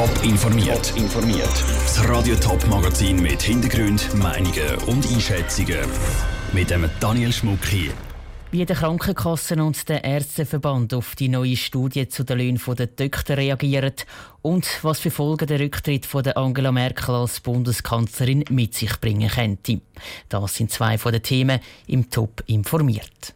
Top informiert. informiert. Das Radio Top Magazin mit Hintergrund, Meinungen und Einschätzungen mit dem Daniel Schmuck hier. Wie der Krankenkassen und der Ärzteverband auf die neue Studie zu den Löhnen der Doktor reagieren und was für Folgen der Rücktritt von der Angela Merkel als Bundeskanzlerin mit sich bringen könnte. Das sind zwei von den Themen im Top informiert.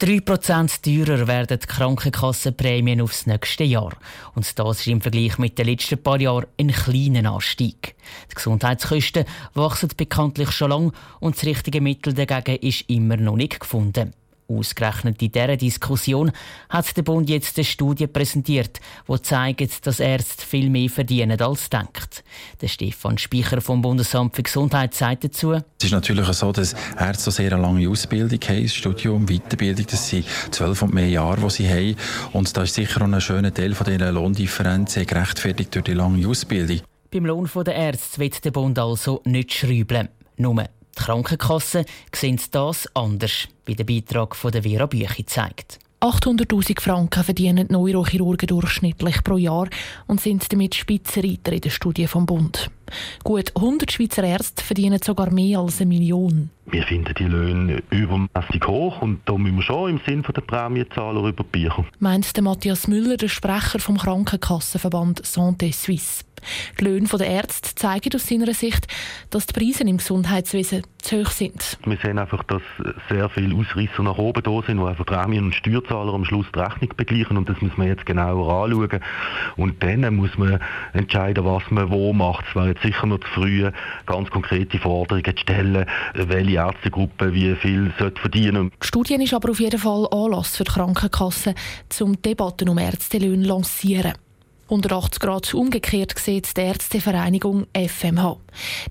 3% teurer werden die Krankenkassenprämien aufs nächste Jahr. Und das ist im Vergleich mit den letzten paar Jahren ein kleiner Anstieg. Die Gesundheitskosten wachsen bekanntlich schon lange und das richtige Mittel dagegen ist immer noch nicht gefunden. Ausgerechnet in dieser Diskussion hat der Bund jetzt eine Studie präsentiert, die zeigt, dass Ärzte viel mehr verdienen als denkt. Der Stefan Speicher vom Bundesamt für Gesundheit sagt dazu. Es ist natürlich so, dass Ärzte sehr eine lange Ausbildung haben, Studium, Weiterbildung, das sind zwölf und mehr Jahre, die sie haben. Und da ist sicher auch ein schöner Teil von dieser Lohndifferenz gerechtfertigt durch die lange Ausbildung. Beim Lohn der Ärzte wird der Bund also nicht schrauben. Nur die Krankenkassen sehen das anders, wie der Beitrag von der Vera Büchi zeigt. 800.000 Franken verdienen Neurochirurgen durchschnittlich pro Jahr und sind damit Spitzenreiter in der Studie vom Bund. Gut 100 Schweizer Ärzte verdienen sogar mehr als eine Million. Wir finden die Löhne übermäßig hoch und da müssen wir schon im Sinn der Prämienzahler über. Meint der Matthias Müller, der Sprecher vom Krankenkassenverband Santé Suisse. Die Löhne der Ärzte zeigen aus seiner Sicht, dass die Preise im Gesundheitswesen zu hoch sind. Wir sehen einfach, dass sehr viele Ausreißer nach oben da sind, wo einfach Prämien und Steuerzahler am Schluss die Rechnung begleichen und das muss man jetzt genauer anschauen. Und dann muss man entscheiden, was man wo macht. Es wäre jetzt sicher noch zu früh, ganz konkrete Forderungen zu stellen, welche Ärztegruppe wie viel verdienen Die Studie ist aber auf jeden Fall Anlass für die Krankenkassen, um Debatten um Ärztelöhne zu lancieren. 180 Grad umgekehrt sieht die Ärztevereinigung FMH.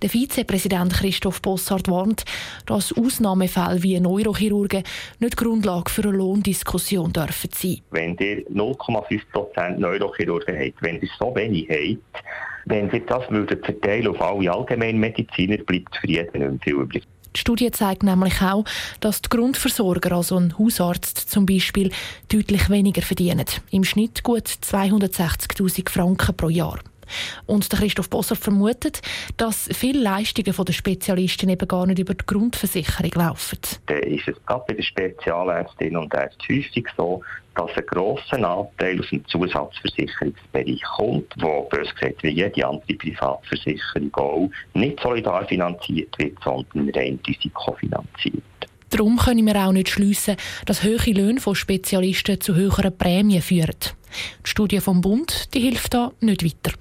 Der Vizepräsident Christoph Bossart warnt, dass Ausnahmefälle wie Neurochirurgen nicht Grundlage für eine Lohndiskussion dürfen sein. Wenn ihr 0,5% Neurochirurgen habt, wenn ihr so wenig habt, wenn Sie das verteilen auf alle Allgemeinmediziner, bleibt für jeden nicht viel übrig. Die Studie zeigt nämlich auch, dass die Grundversorger, also ein Hausarzt zum Beispiel, deutlich weniger verdienen. Im Schnitt gut 260.000 Franken pro Jahr. Und der Christoph Bosser vermutet, dass viele Leistungen der Spezialisten eben gar nicht über die Grundversicherung laufen. Dann ist es gerade bei den Spezialärztinnen und Ärzten häufig so, dass ein grosser Anteil aus dem Zusatzversicherungsbereich kommt, wo bös gesagt wie jede andere Privatversicherung auch nicht solidar finanziert wird, sondern rein risikofinanziert. Darum können wir auch nicht schliessen, dass höhere Löhne von Spezialisten zu höheren Prämien führen. Die Studie vom Bund die hilft da nicht weiter.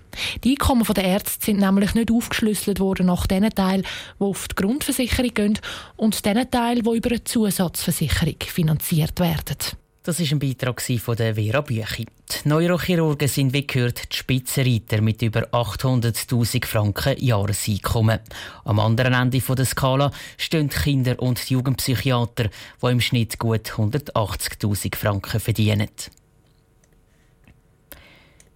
Die Einkommen der Ärzte sind nämlich nicht aufgeschlüsselt worden nach den Teilen, die auf die Grundversicherung gehen und den Teilen, die über eine Zusatzversicherung finanziert werden. Das ist ein Beitrag von der Vera Büchi. Die Neurochirurgen sind wie gehört die Spitzenreiter mit über 800.000 Franken Jahreseinkommen. Am anderen Ende der Skala stehen Kinder- und Jugendpsychiater, die im Schnitt gut 180.000 Franken verdienen.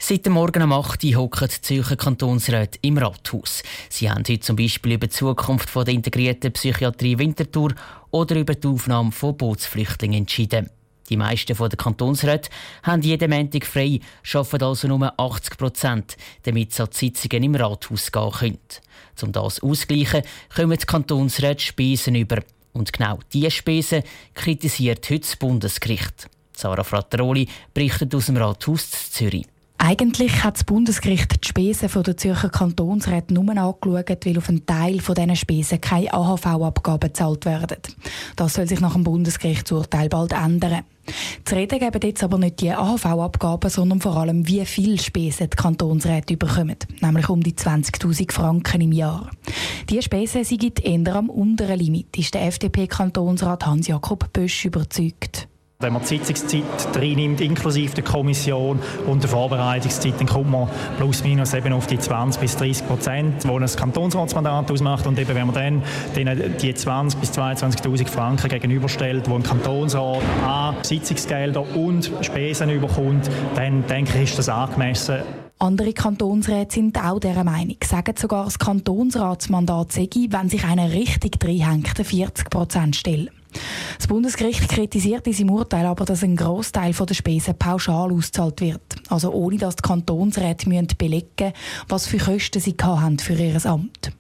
Seit dem Morgen um 8 Uhr hocken die Zürcher Kantonsräte im Rathaus. Sie haben heute zum Beispiel über die Zukunft der integrierten Psychiatrie Winterthur oder über die Aufnahme von Bootsflüchtlingen entschieden. Die meisten der Kantonsräte haben jeden Montag frei, arbeiten also nur 80 Prozent, damit sie an die Sitzungen im Rathaus gehen können. Um das auszugleichen, kommen die Kantonsräte Spesen über. Und genau diese Spesen kritisiert heute das Bundesgericht. Sarah Frattaroli berichtet aus dem Rathaus Zürich. Eigentlich hat das Bundesgericht die Spesen der Zürcher Kantonsräte nur angeschaut, weil auf einen Teil dieser Spesen keine AHV-Abgaben gezahlt werden. Das soll sich nach dem Bundesgerichtsurteil bald ändern. Zu reden geben jetzt aber nicht die AHV-Abgaben, sondern vor allem, wie viel Spesen die Kantonsräte bekommen. Nämlich um die 20.000 Franken im Jahr. Diese Spesen sind eher am unteren Limit, ist der FDP-Kantonsrat Hans-Jakob Bösch überzeugt. Wenn man die Sitzungszeit reinnimmt, inklusive der Kommission und der Vorbereitungszeit, dann kommt man plus minus eben auf die 20 bis 30 Prozent, die ein Kantonsratsmandat ausmacht. Und eben, wenn man dann die 20 bis 22.000 Franken gegenüberstellt, die ein Kantonsrat an Sitzungsgelder und Spesen überkommt, dann denke ich, ist das angemessen. Andere Kantonsräte sind auch dieser Meinung, sagen sogar das Kantonsratsmandat sei, wenn sich einer richtig reinhängt, 40 Prozent stellen. Das Bundesgericht kritisiert in seinem Urteil aber, dass ein Großteil der Spesen pauschal ausgezahlt wird. Also ohne dass die Kantonsräte belegen müssen, was für Kosten sie haben für ihr Amt.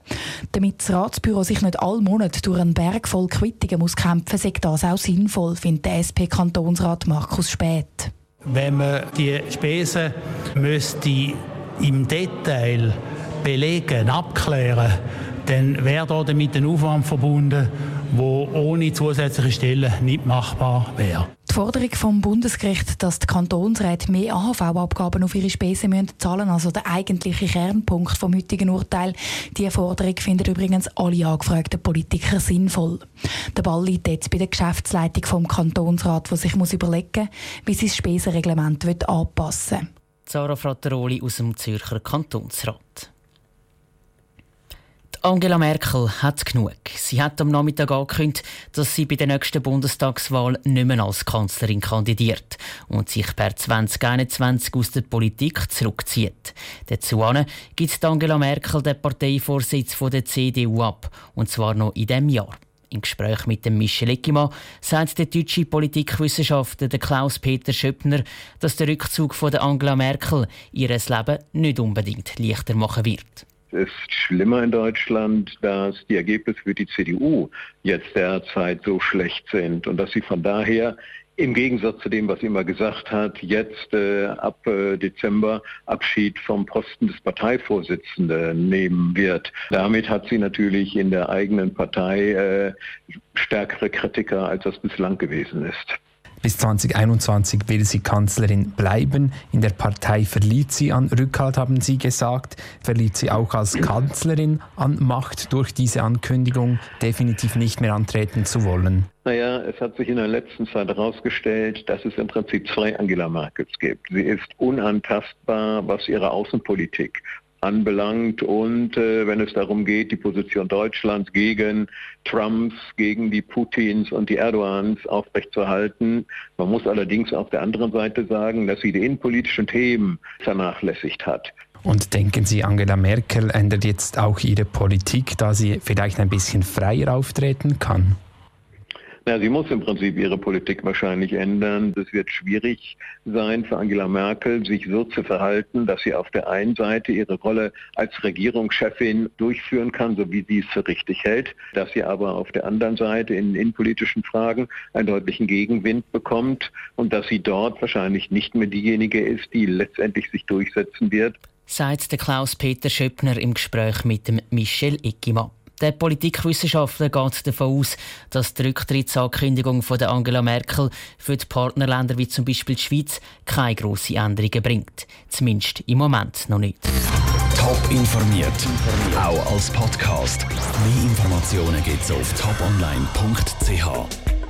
Damit das Ratsbüro sich nicht all Monate durch einen Berg voll Quittungen muss kämpfen ist das auch sinnvoll, findet der SP-Kantonsrat Markus Spät. Wenn man die Spesen müsste im Detail belegen, abklären, dann wäre damit ein Aufwand verbunden, der ohne zusätzliche Stellen nicht machbar wäre. Die Forderung vom Bundesgericht, dass die Kantonsräte mehr AHV-Abgaben auf ihre Spesen müssen zahlen also der eigentliche Kernpunkt vom heutigen Urteil, diese Forderung finden übrigens alle angefragten Politiker sinnvoll. Der Ball liegt jetzt bei der Geschäftsleitung vom Kantonsrat, der sich muss überlegen wie sie das Spesenreglement anpassen will. Sarah Frattaroli aus dem Zürcher Kantonsrat. Angela Merkel hat genug. Sie hat am Nachmittag angekündigt, dass sie bei der nächsten Bundestagswahl nicht mehr als Kanzlerin kandidiert und sich per 2021 aus der Politik zurückzieht. Dazu gibt Angela Merkel den Parteivorsitz der CDU ab, und zwar noch in diesem Jahr. Im Gespräch mit dem Michel Eckimann sagt der deutsche Politikwissenschaftler Klaus-Peter Schöppner, dass der Rückzug von Angela Merkel ihr Leben nicht unbedingt leichter machen wird. Es ist schlimmer in Deutschland, dass die Ergebnisse für die CDU jetzt derzeit so schlecht sind und dass sie von daher im Gegensatz zu dem, was sie immer gesagt hat, jetzt äh, ab äh, Dezember Abschied vom Posten des Parteivorsitzenden nehmen wird. Damit hat sie natürlich in der eigenen Partei äh, stärkere Kritiker, als das bislang gewesen ist. Bis 2021 will sie Kanzlerin bleiben. In der Partei verliert sie an Rückhalt, haben Sie gesagt. Verliert sie auch als Kanzlerin an Macht durch diese Ankündigung, definitiv nicht mehr antreten zu wollen? Naja, es hat sich in der letzten Zeit herausgestellt, dass es im Prinzip zwei Angela Merkels gibt. Sie ist unantastbar, was ihre Außenpolitik anbelangt und äh, wenn es darum geht, die Position Deutschlands gegen Trumps, gegen die Putins und die Erdogans aufrechtzuerhalten. Man muss allerdings auf der anderen Seite sagen, dass sie die innenpolitischen Themen vernachlässigt hat. Und denken Sie, Angela Merkel ändert jetzt auch ihre Politik, da sie vielleicht ein bisschen freier auftreten kann? Na, sie muss im Prinzip ihre Politik wahrscheinlich ändern. Es wird schwierig sein für Angela Merkel, sich so zu verhalten, dass sie auf der einen Seite ihre Rolle als Regierungschefin durchführen kann, so wie sie es für richtig hält, dass sie aber auf der anderen Seite in innenpolitischen Fragen einen deutlichen Gegenwind bekommt und dass sie dort wahrscheinlich nicht mehr diejenige ist, die letztendlich sich durchsetzen wird. Sagt der Klaus-Peter Schöppner im Gespräch mit dem Michel Eckimann. Der Politikwissenschaftler geht davon aus, dass die Rücktrittsankündigung von Angela Merkel für die Partnerländer wie zum Beispiel die Schweiz keine grossen Änderungen bringt. Zumindest im Moment noch nicht. Top informiert, auch als Podcast. Mehr Informationen gibt es auf toponline.ch.